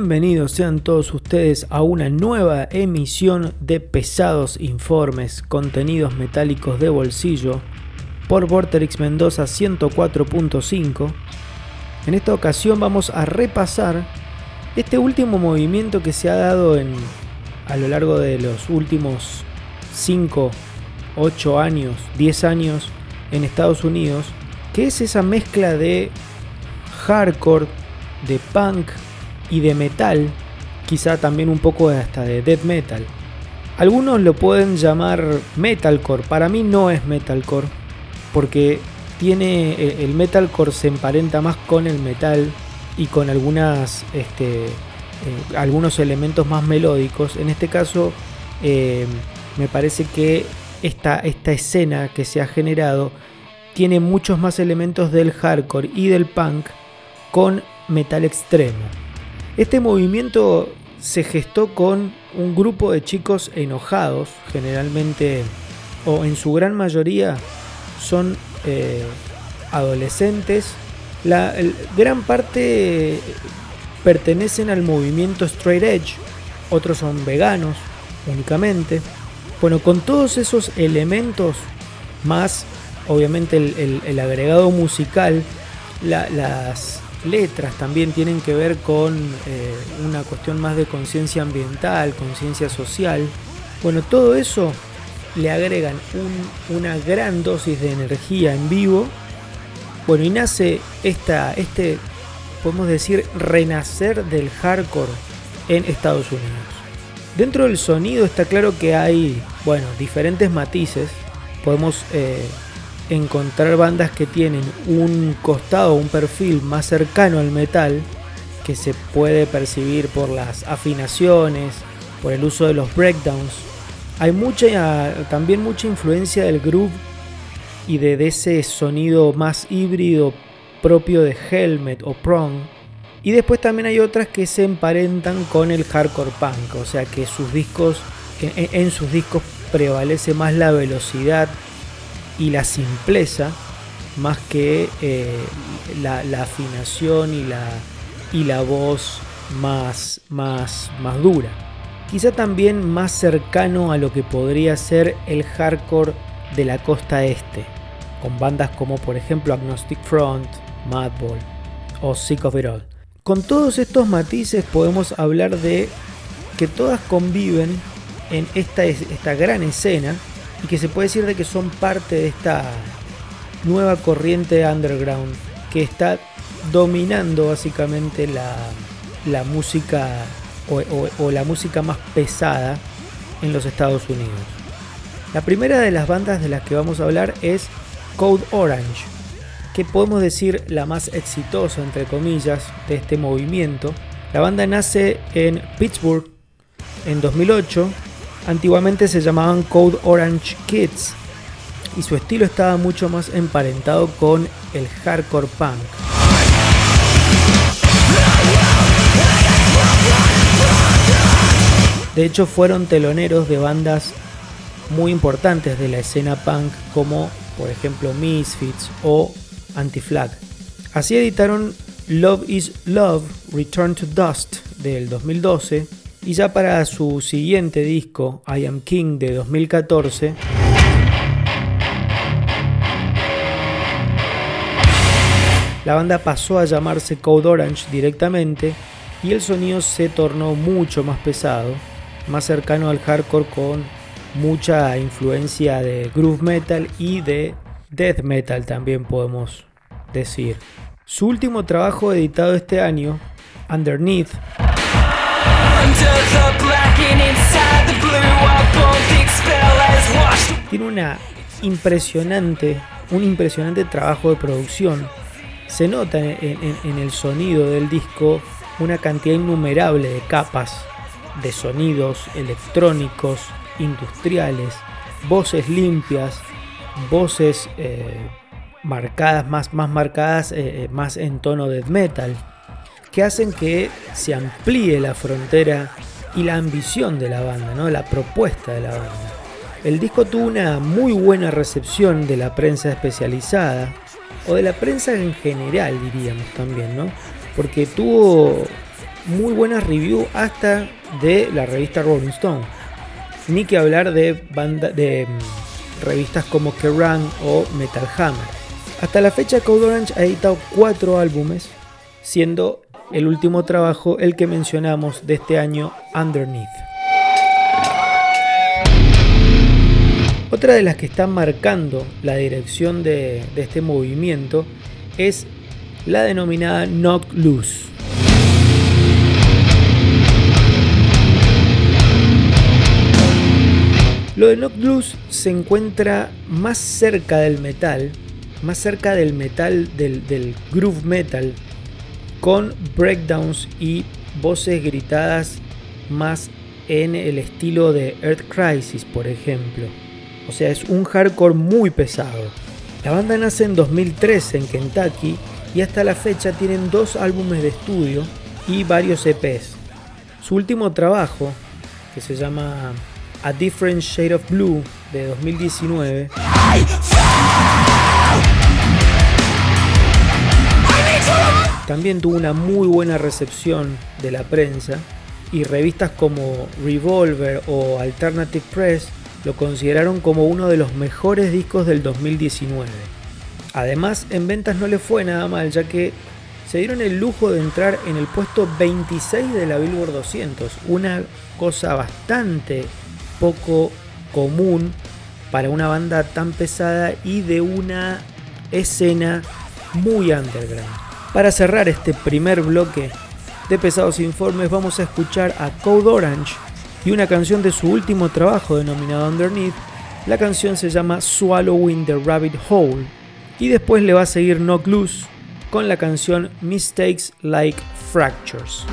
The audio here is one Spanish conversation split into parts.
Bienvenidos sean todos ustedes a una nueva emisión de Pesados Informes, contenidos metálicos de bolsillo, por Vorterix Mendoza 104.5. En esta ocasión vamos a repasar este último movimiento que se ha dado en, a lo largo de los últimos 5, 8 años, 10 años en Estados Unidos, que es esa mezcla de hardcore, de punk, y de metal, quizá también un poco hasta de death metal. Algunos lo pueden llamar metalcore, para mí no es metalcore, porque tiene eh, el metalcore se emparenta más con el metal y con este, eh, algunos elementos más melódicos. En este caso eh, me parece que esta, esta escena que se ha generado tiene muchos más elementos del hardcore y del punk con metal extremo. Este movimiento se gestó con un grupo de chicos enojados, generalmente o en su gran mayoría son eh, adolescentes. La gran parte pertenecen al movimiento straight edge, otros son veganos únicamente. Bueno, con todos esos elementos, más obviamente el, agregado musical, las, letras también tienen que ver con eh, una cuestión más de conciencia ambiental, conciencia social. Bueno, todo eso le agregan una gran dosis de energía en vivo. Bueno, y nace esta, este, podemos decir, renacer del hardcore en Estados Unidos. Dentro del sonido está claro que hay, bueno, diferentes matices. Podemos eh, encontrar bandas que tienen un costado, un perfil más cercano al metal, que se puede percibir por las afinaciones, por el uso de los breakdowns. Hay mucha, también mucha influencia del groove y de, ese sonido más híbrido propio de Helmet o Prong. Y después también hay otras que se emparentan con el hardcore punk, o sea que sus discos, en sus discos prevalece más la velocidad y la simpleza más que eh, la, afinación y la, y la voz más, más, más dura. Quizá también más cercano a lo que podría ser el hardcore de la costa este, con bandas como por ejemplo Agnostic Front, Madball o Sick of It All. Con todos estos matices podemos hablar de que todas conviven en esta, esta gran escena y que se puede decir de que son parte de esta nueva corriente underground que está dominando básicamente la, música o, la música más pesada en los Estados Unidos. La primera de las bandas de las que vamos a hablar es Code Orange, que podemos decir la más exitosa entre comillas de este movimiento. La banda nace en Pittsburgh en 2008 Antiguamente se llamaban Code Orange Kids y su estilo estaba mucho más emparentado con el hardcore punk. De hecho fueron teloneros de bandas muy importantes de la escena punk como por ejemplo Misfits o Anti-Flag. Así editaron Love is Love, Return to Dust del 2012 y ya para su siguiente disco, I Am King de 2014, la banda pasó a llamarse Code Orange directamente y el sonido se tornó mucho más pesado, más cercano al hardcore con mucha influencia de groove metal y de death metal también podemos decir. Su último trabajo editado este año, Underneath, tiene una impresionante, un impresionante trabajo de producción. Se nota en, el sonido del disco una cantidad innumerable de capas de sonidos electrónicos, industriales, voces limpias, voces eh, marcadas, más, más marcadas, eh, eh, más en tono de metal que hacen que se amplíe la frontera y la ambición de la banda, ¿no? la propuesta de la banda. El disco tuvo una muy buena recepción de la prensa especializada, o de la prensa en general diríamos también, ¿no? porque tuvo muy buenas reviews hasta de la revista Rolling Stone. Ni que hablar de, banda, de mm, revistas como Kerrang o Metal Hammer. Hasta la fecha Code Orange ha editado cuatro álbumes, siendo el último trabajo el que mencionamos de este año, Underneath. Otra de las que están marcando la dirección de, este movimiento es la denominada Knock Loose. Lo de Knock Loose se encuentra más cerca del metal, más cerca del metal, del groove metal, con breakdowns y voces gritadas más en el estilo de Earth Crisis, por ejemplo. O sea, es un hardcore muy pesado. La banda nace en 2013 en Kentucky y hasta la fecha tienen dos álbumes de estudio y varios EPs. Su último trabajo, que se llama A Different Shade of Blue de 2019, también tuvo una muy buena recepción de la prensa y revistas como Revolver o Alternative Press lo consideraron como uno de los mejores discos del 2019. Además, en ventas no le fue nada mal, ya que se dieron el lujo de entrar en el puesto 26 de la Billboard 200, una cosa bastante poco común para una banda tan pesada y de una escena muy underground. Para cerrar este primer bloque de Pesados Informes vamos a escuchar a Code Orange y una canción de su último trabajo denominado Underneath. La canción se llama Swallowing the Rabbit Hole y después le va a seguir Knock Loose con la canción Mistakes Like Fractures.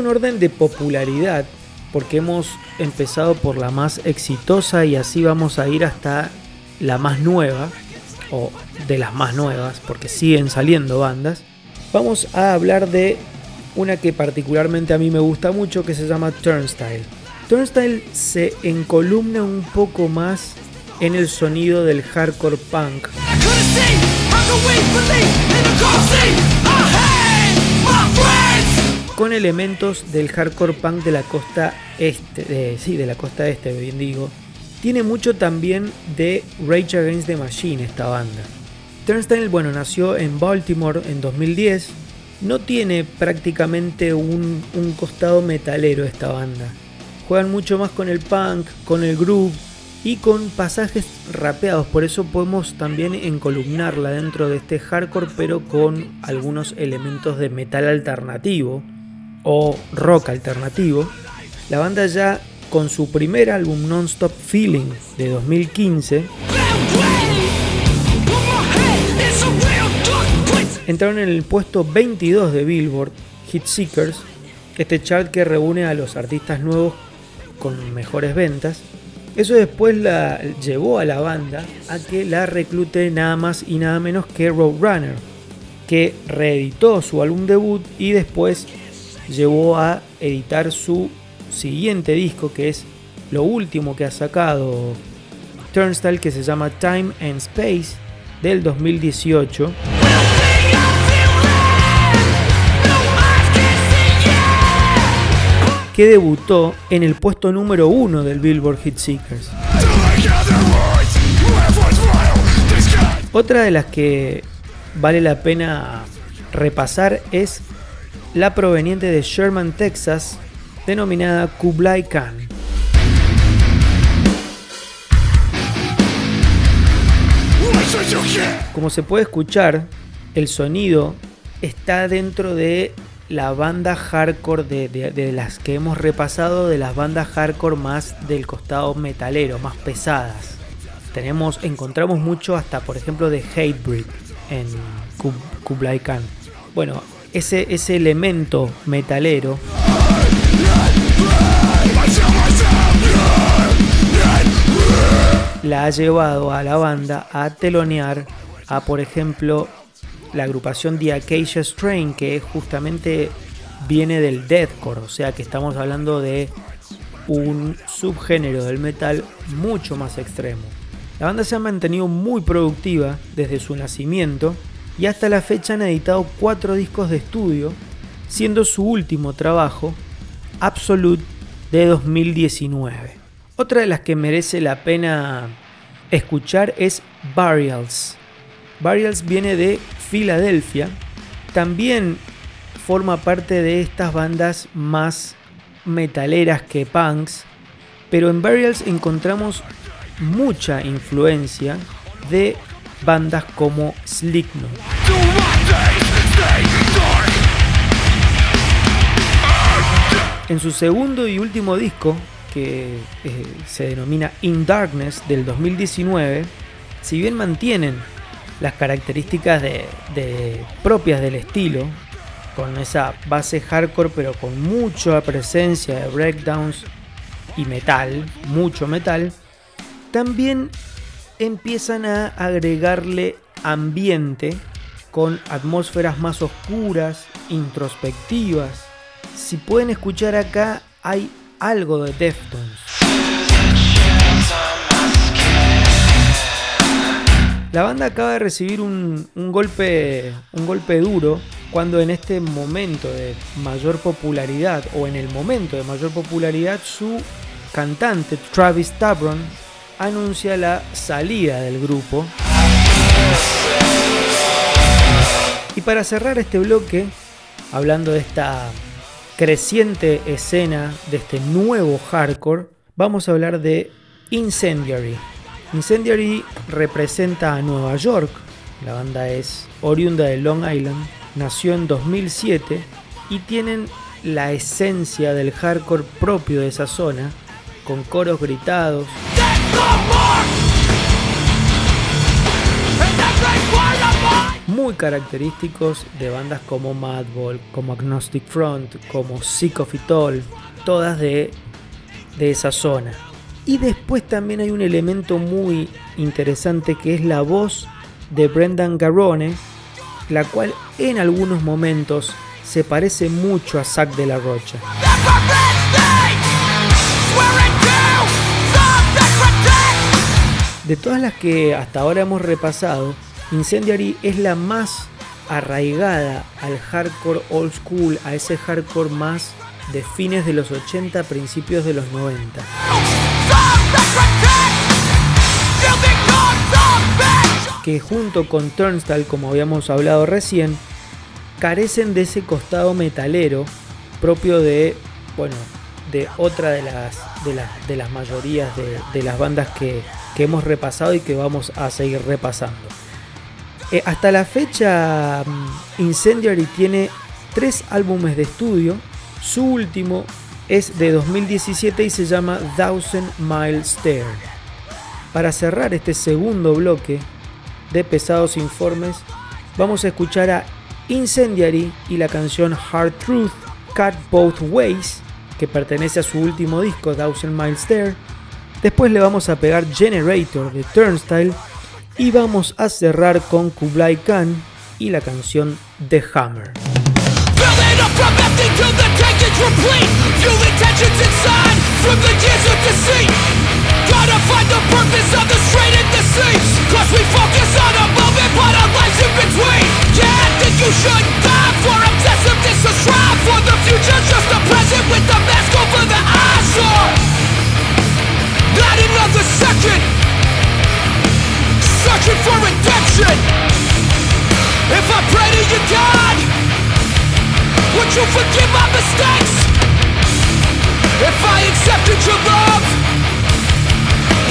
Un orden de popularidad, porque hemos empezado por la más exitosa y así vamos a ir hasta la más nueva, o de las más nuevas, porque siguen saliendo bandas, vamos a hablar de una que particularmente a mí me gusta mucho que se llama Turnstile. Turnstile se encolumna un poco más en el sonido del hardcore punk. Con elementos del hardcore punk de la costa este, sí, de la costa este, bien digo. Tiene mucho también de Rage Against the Machine esta banda. Turnstile, bueno, nació en Baltimore en 2010. No tiene prácticamente un, un costado metalero esta banda. Juegan mucho más con el punk, con el groove y con pasajes rapeados, por eso podemos también encolumnarla dentro de este hardcore, pero con algunos elementos de metal alternativo o rock alternativo. La banda ya con su primer álbum Non-Stop Feeling de 2015 entraron en el puesto 22 de Billboard Hit Seekers, este chart que reúne a los artistas nuevos con mejores ventas eso después la llevó a la banda a que la reclute nada más y nada menos que Roadrunner, que reeditó su álbum debut y después llevó a editar su siguiente disco, que es lo último que ha sacado Turnstile, que se llama Time and Space, del 2018. que debutó en el puesto número uno del Billboard Hit Seekers. Otra de las que vale la pena repasar es la proveniente de Sherman, Texas, denominada Kublai Khan. Como se puede escuchar, el sonido está dentro de la banda hardcore de, las que hemos repasado, de las bandas hardcore más del costado metalero, más pesadas. Tenemos, encontramos mucho hasta, por ejemplo, de Hatebreed en Kublai Khan. Bueno, ese, ese elemento metalero la ha llevado a la banda a telonear a, por ejemplo, la agrupación The Acacia Strain, que justamente viene del deathcore, o sea que estamos hablando de un subgénero del metal mucho más extremo. La banda se ha mantenido muy productiva desde su nacimiento y hasta la fecha han editado cuatro discos de estudio, siendo su último trabajo Absolute de 2019. Otra de las que merece la pena escuchar es Burials. Burials viene de Filadelfia, también forma parte de estas bandas más metaleras que punks, pero en Burials encontramos mucha influencia de bandas como Slipknot. En su segundo y último disco, que eh, se denomina In Darkness del 2019, si bien mantienen las características de, propias del estilo, con esa base hardcore pero con mucha presencia de breakdowns y metal, mucho metal, también empiezan a agregarle ambiente con atmósferas más oscuras, introspectivas. Si pueden escuchar acá, hay algo de Deftones. La banda acaba de recibir un, golpe, un golpe duro cuando en este momento de mayor popularidad o en el momento de mayor popularidad su cantante Travis Tabron anuncia la salida del grupo. Y para cerrar este bloque, hablando de esta creciente escena, de este nuevo hardcore, vamos a hablar de Incendiary. Incendiary representa a Nueva York, la banda es oriunda de Long Island, nació en 2007 y tienen la esencia del hardcore propio de esa zona, con coros gritados. Característicos de bandas como Madball, como Agnostic Front, como Sick of It All, todas de, de esa zona. Y después también hay un elemento muy interesante que es la voz de Brendan Garrone, la cual en algunos momentos se parece mucho a Zack de la Rocha. De todas las que hasta ahora hemos repasado, Incendiary es la más arraigada al hardcore old school, a ese hardcore más de fines de los 80, principios de los 90. Que junto con Turnstile, como habíamos hablado recién, carecen de ese costado metalero propio de, bueno, de otra de las, de las, mayorías de, las bandas que, hemos repasado y que vamos a seguir repasando. Eh, hasta la fecha, mm, Incendiary tiene tres álbumes de estudio. Su último es de 2017 y se llama Thousand Mile Stair. Para cerrar este segundo bloque de pesados informes, vamos a escuchar a Incendiary y la canción Hard Truth Cut Both Ways, que pertenece a su último disco, Thousand Miles There. Después le vamos a pegar Generator de Turnstile y vamos a cerrar con Kublai Khan y la canción The Hammer. Not another second Searching for redemption. If I pray to you God Would you forgive my mistakes? If I accepted your love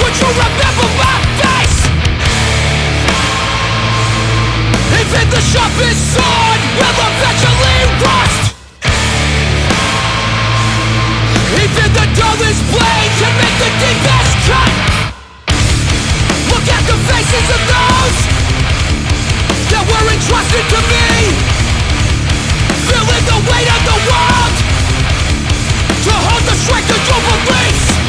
would you remember my face? Even the sharpest sword will eventually rust. Even the dullest blade can make the deepest cut the faces of those That were entrusted to me. Feeling the weight of the world To hold the strength of your beliefs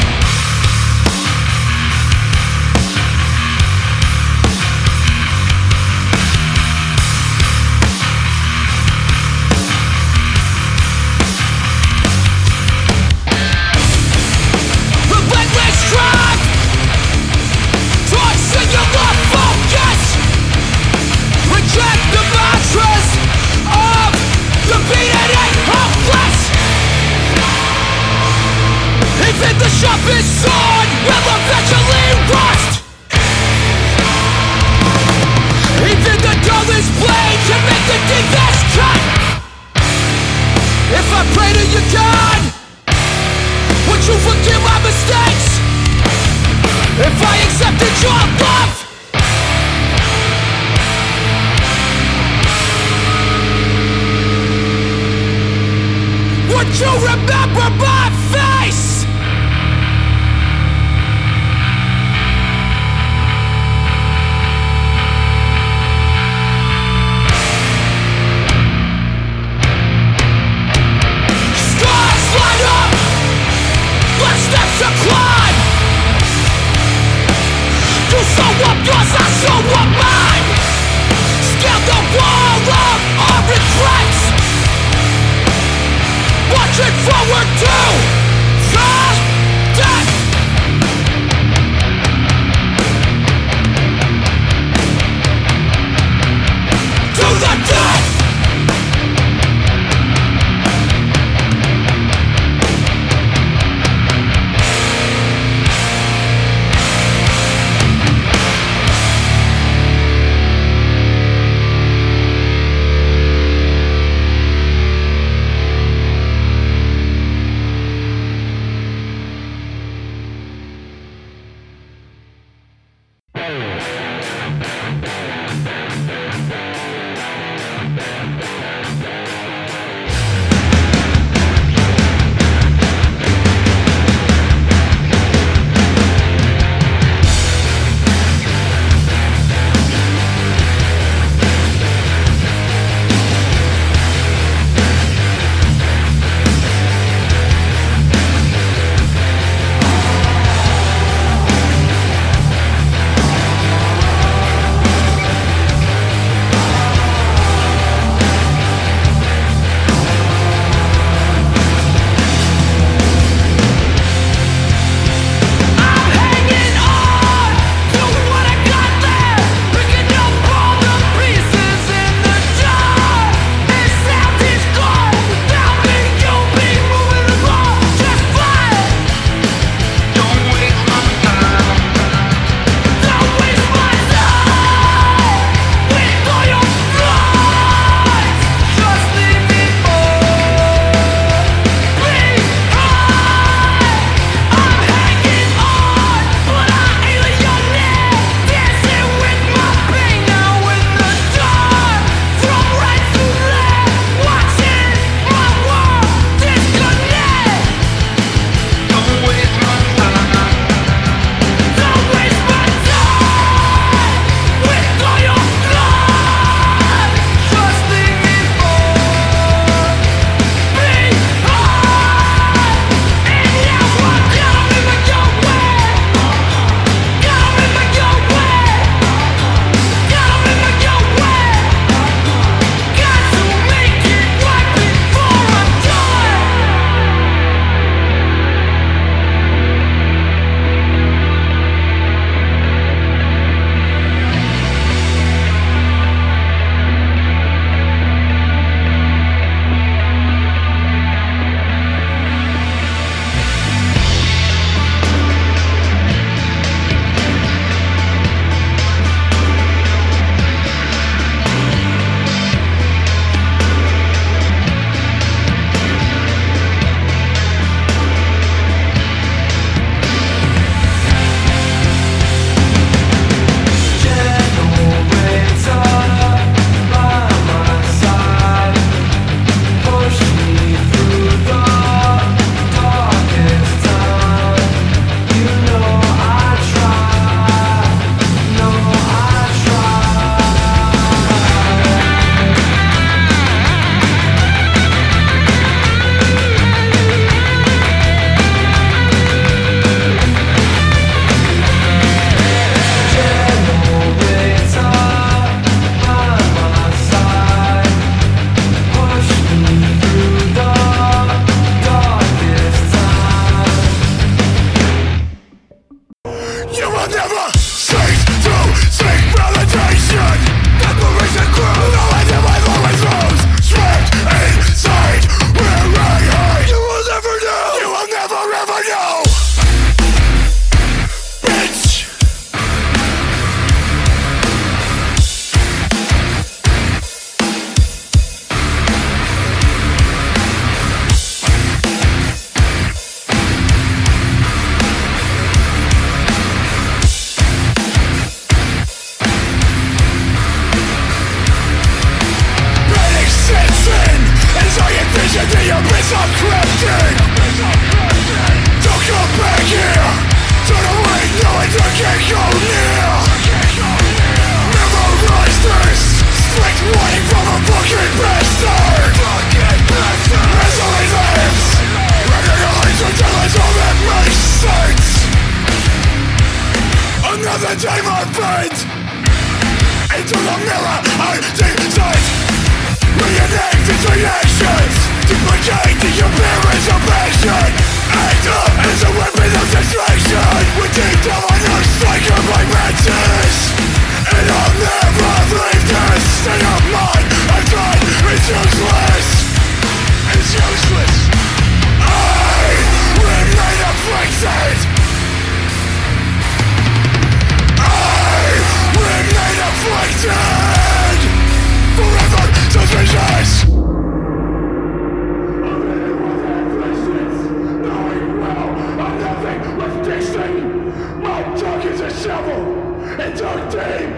It's our team!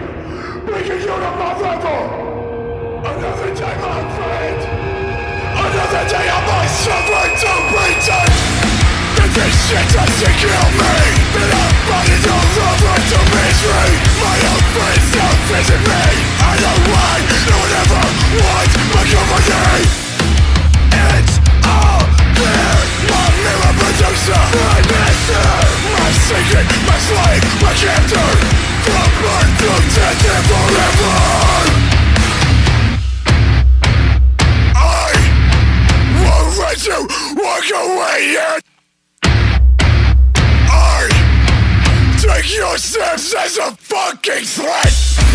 We can unify forever! Another day, my friend! Another day of my suffering to pretend! That this shit doesn't kill me! That I'm fighting all over to misery! My own friends don't visit me! I don't want, no one ever wants my company! It's all there! My mirror producer sinking, my slave, my captor From birth to death and forever I won't let you walk away yet I take your steps as a fucking threat!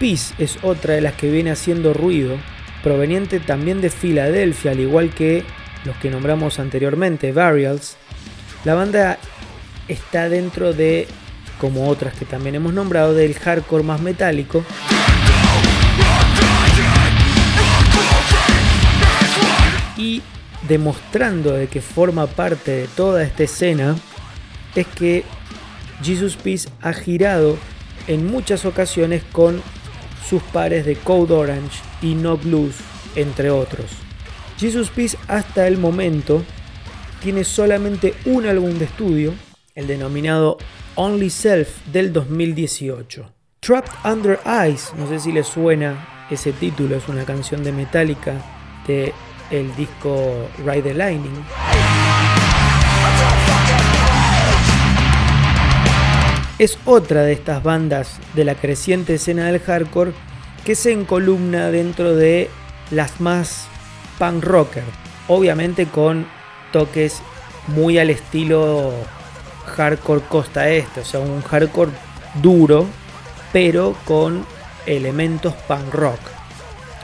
Peace es otra de las que viene haciendo ruido, proveniente también de Filadelfia, al igual que los que nombramos anteriormente, Varials. La banda está dentro de, como otras que también hemos nombrado, del hardcore más metálico. Y demostrando de que forma parte de toda esta escena, es que Jesus Peace ha girado en muchas ocasiones con sus pares de Code Orange y No Blues, entre otros. Jesus Peace hasta el momento tiene solamente un álbum de estudio, el denominado Only Self del 2018. Trapped Under Ice, no sé si les suena ese título, es una canción de Metallica de el disco Ride the Lightning. es otra de estas bandas de la creciente escena del hardcore que se encolumna dentro de las más punk rocker, obviamente con toques muy al estilo hardcore costa este, o sea, un hardcore duro, pero con elementos punk rock.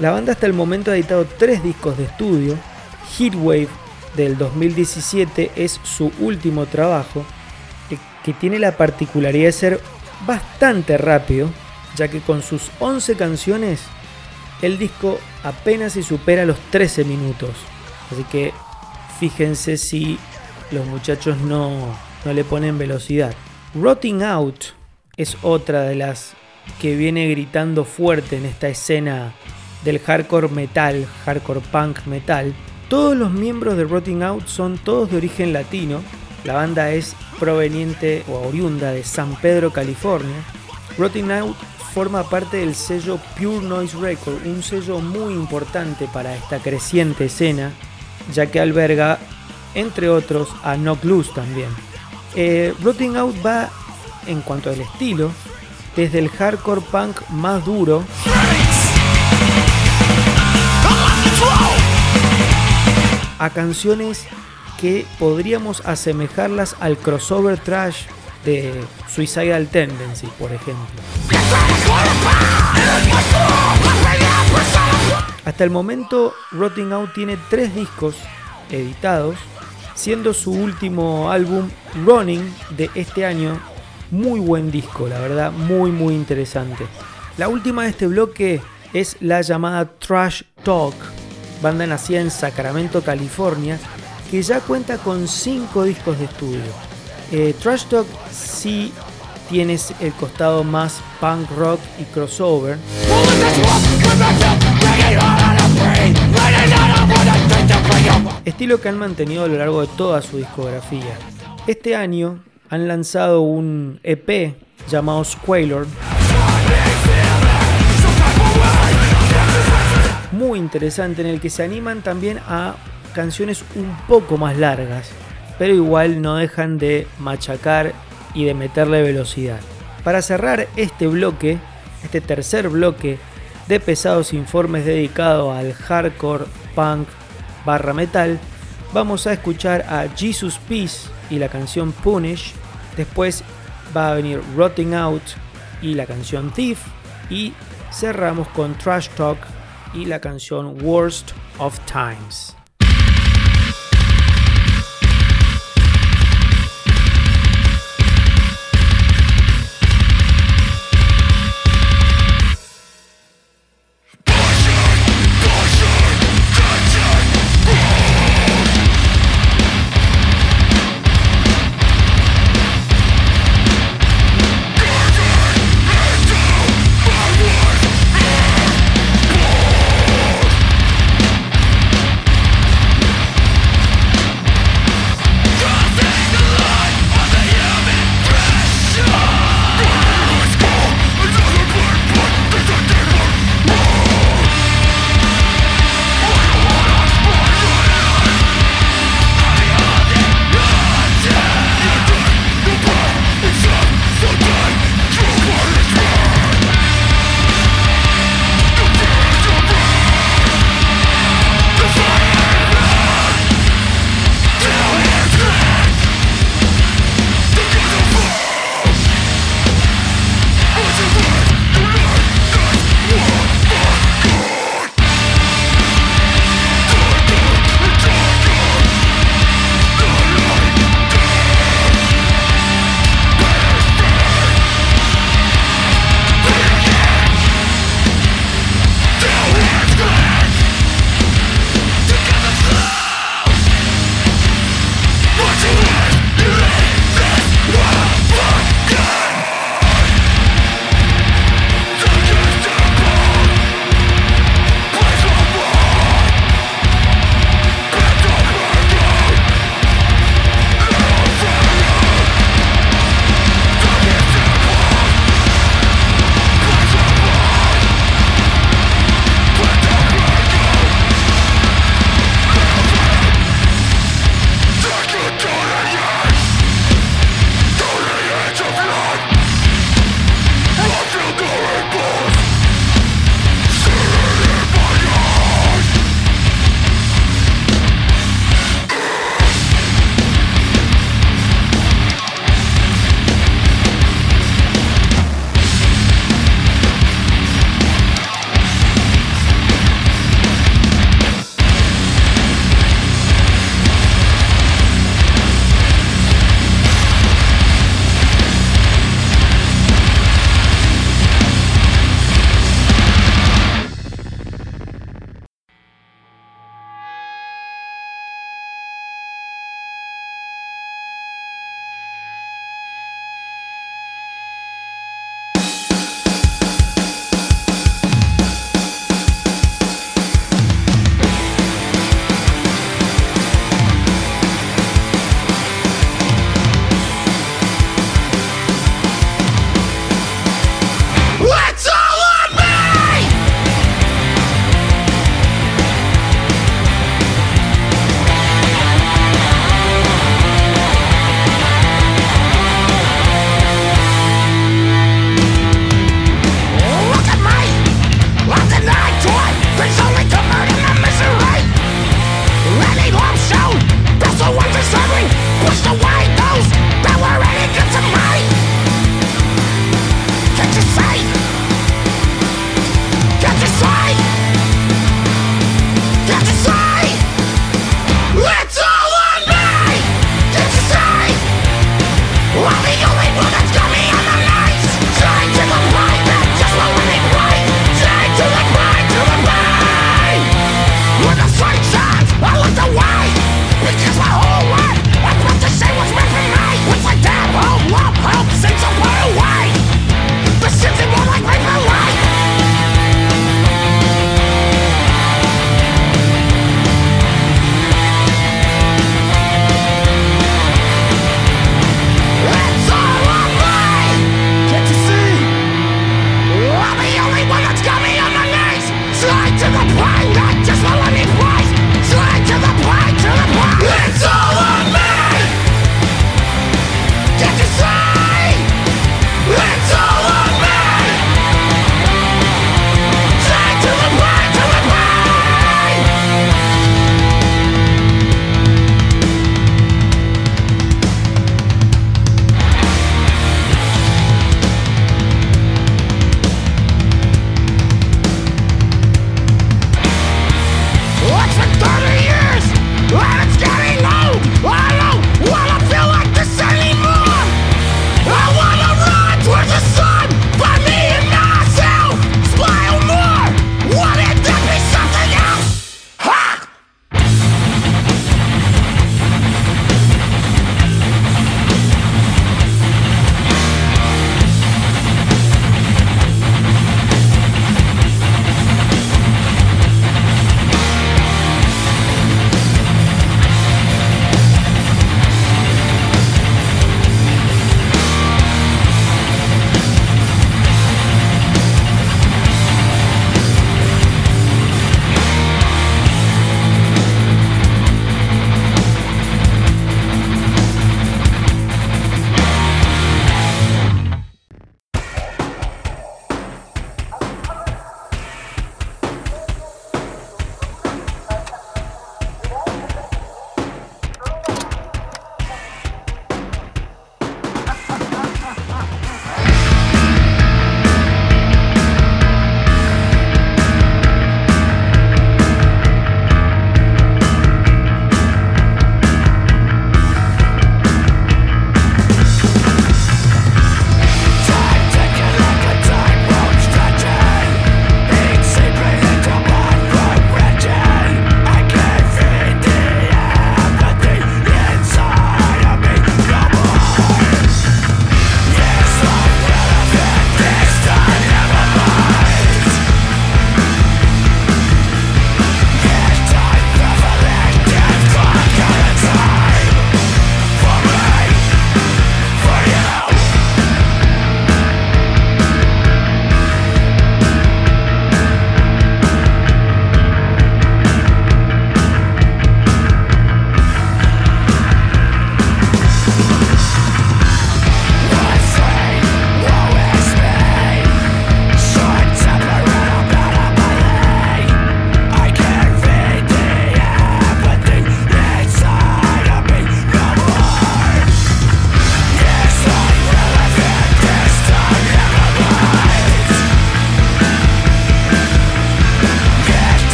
La banda hasta el momento ha editado tres discos de estudio. Heatwave del 2017 es su último trabajo que tiene la particularidad de ser bastante rápido, ya que con sus 11 canciones el disco apenas se supera los 13 minutos. Así que fíjense si los muchachos no, no le ponen velocidad. Rotting Out es otra de las que viene gritando fuerte en esta escena del hardcore metal, hardcore punk metal. Todos los miembros de Rotting Out son todos de origen latino, la banda es proveniente o oriunda de San Pedro, California. Rotting Out forma parte del sello Pure Noise Record, un sello muy importante para esta creciente escena, ya que alberga, entre otros, a Knock Loose también. Eh, Rotting Out va, en cuanto al estilo, desde el hardcore punk más duro a canciones que podríamos asemejarlas al crossover trash de Suicidal Tendency, por ejemplo. Hasta el momento, Rotting Out tiene tres discos editados, siendo su último álbum Running de este año muy buen disco, la verdad, muy muy interesante. La última de este bloque es la llamada Trash Talk, banda nacida en Sacramento, California, que ya cuenta con 5 discos de estudio. Eh, Trash Talk sí tienes el costado más punk rock y crossover. Estilo que han mantenido a lo largo de toda su discografía. Este año han lanzado un EP llamado Squalor. Interesante en el que se animan también a canciones un poco más largas, pero igual no dejan de machacar y de meterle velocidad. Para cerrar este bloque, este tercer bloque de pesados informes dedicado al hardcore, punk, barra metal, vamos a escuchar a Jesus Peace y la canción Punish Después va a venir Rotting Out y la canción Thief. Y cerramos con Trash Talk y la canción Worst of Times.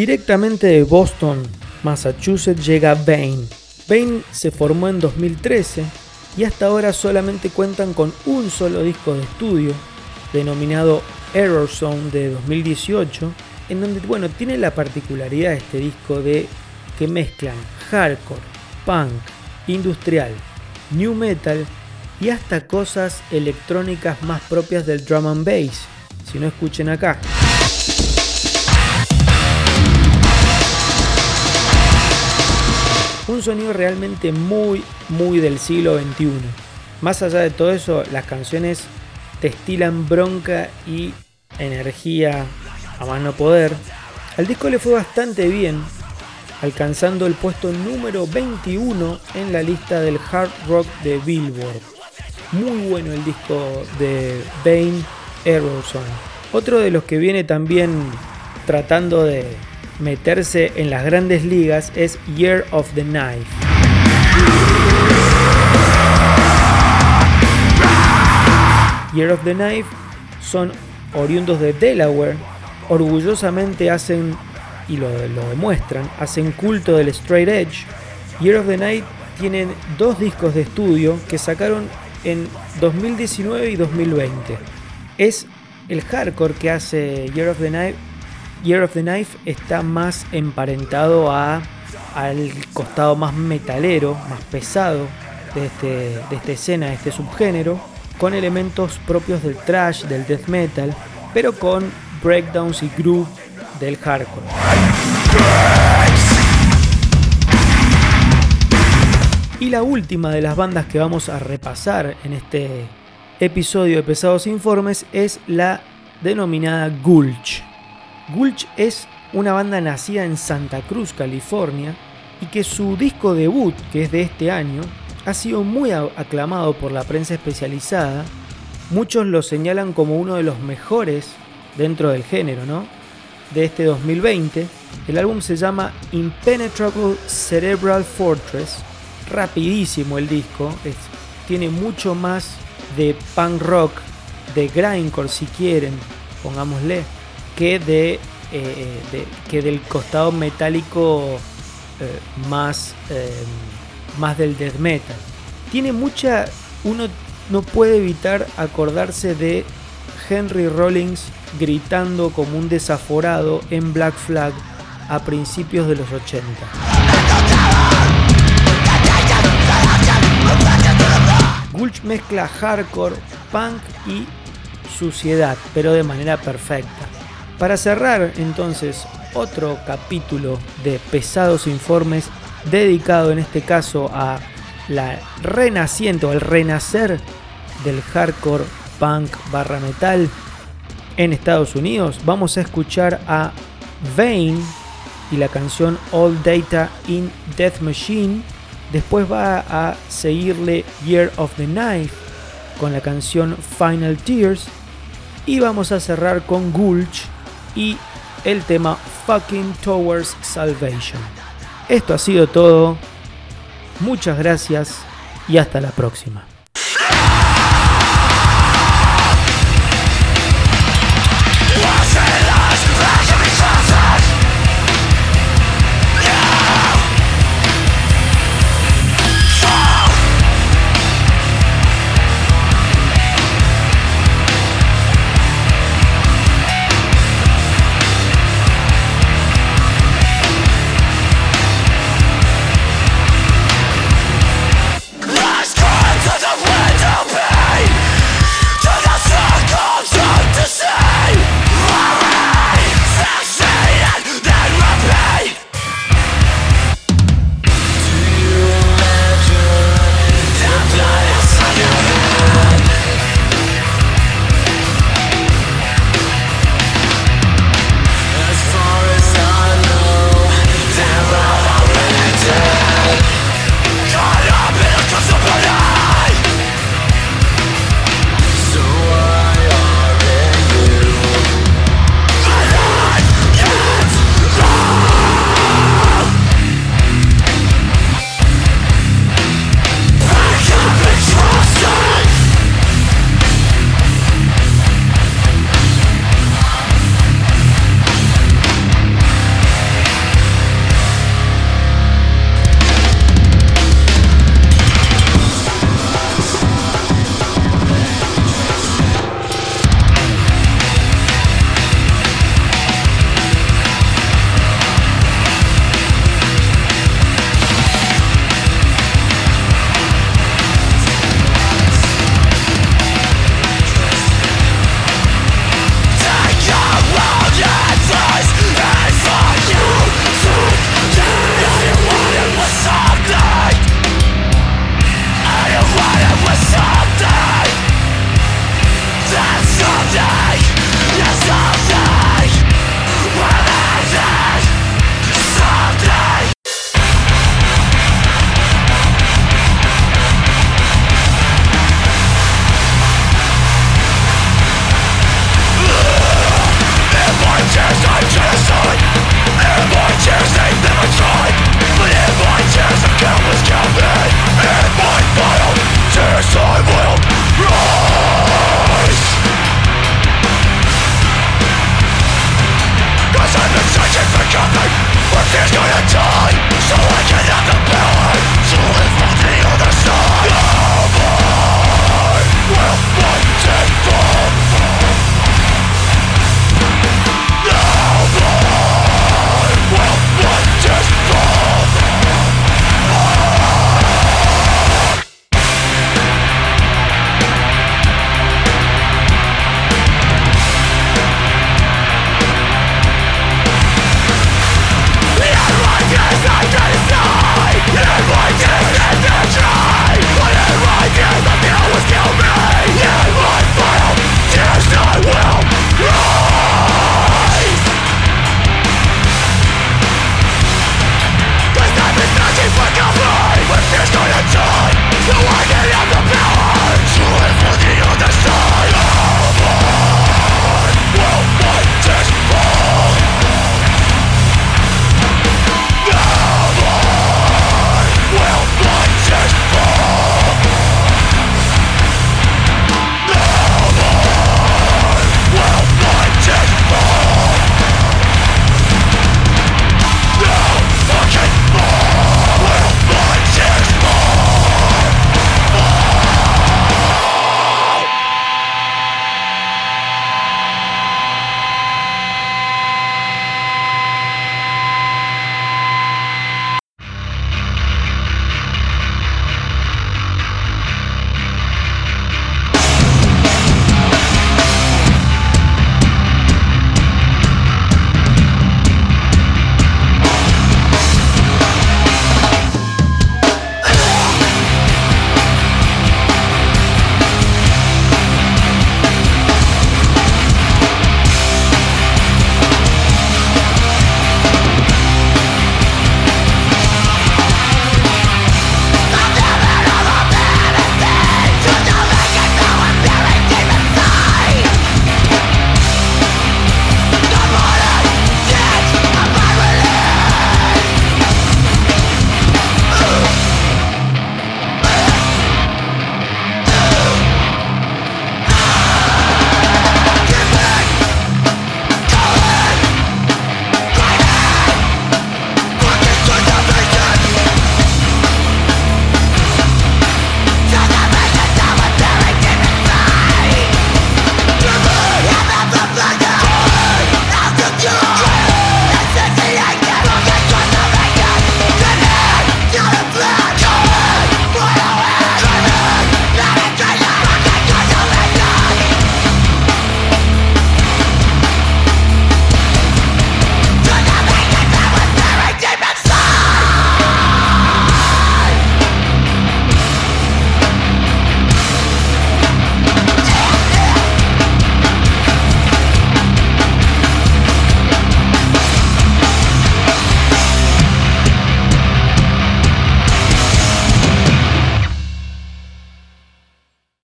Directamente de Boston, Massachusetts, llega Bane. Bane se formó en 2013 y hasta ahora solamente cuentan con un solo disco de estudio, denominado Error Zone de 2018, en donde bueno, tiene la particularidad este disco de que mezclan hardcore, punk, industrial, new metal y hasta cosas electrónicas más propias del drum and bass. Si no escuchen acá. Un sonido realmente muy, muy del siglo XXI. Más allá de todo eso, las canciones destilan bronca y energía a mano poder. Al disco le fue bastante bien, alcanzando el puesto número 21 en la lista del hard rock de Billboard. Muy bueno el disco de Bane Eroson. Otro de los que viene también tratando de meterse en las grandes ligas es Year of the Knife. Year of the Knife son oriundos de Delaware, orgullosamente hacen, y lo, demuestran, hacen culto del straight edge. Year of the Night tienen dos discos de estudio que sacaron en 2019 y 2020. Es el hardcore que hace Year of the Knife. Year of the Knife está más emparentado a, al costado más metalero, más pesado de, este, de esta escena, de este subgénero, con elementos propios del thrash, del death metal, pero con breakdowns y groove del hardcore. Y la última de las bandas que vamos a repasar en este episodio de Pesados Informes es la denominada Gulch. Gulch es una banda nacida en Santa Cruz, California, y que su disco debut, que es de este año, ha sido muy aclamado por la prensa especializada. Muchos lo señalan como uno de los mejores dentro del género, ¿no? De este 2020. El álbum se llama Impenetrable Cerebral Fortress. Rapidísimo el disco. tiene mucho más de punk rock, de grindcore si quieren, pongámosle, que, de, eh, que del costado metálico eh, más, eh, más del death metal. Tiene mucha... Uno no puede evitar acordarse de Henry Rollins gritando como un desaforado en Black Flag a principios de los 80. Gulch mezcla hardcore, punk y suciedad, pero de manera perfecta. Para cerrar entonces otro capítulo de pesados informes dedicado en este caso a la renaciente o el renacer del hardcore punk barra metal en Estados Unidos, vamos a escuchar a Vane y la canción All Data in Death Machine. Después va a seguirle Year of the Knife con la canción Final Tears. Y vamos a cerrar con Gulch y el tema Fucking Towards Salvation. Esto ha sido todo. Muchas gracias y hasta la próxima.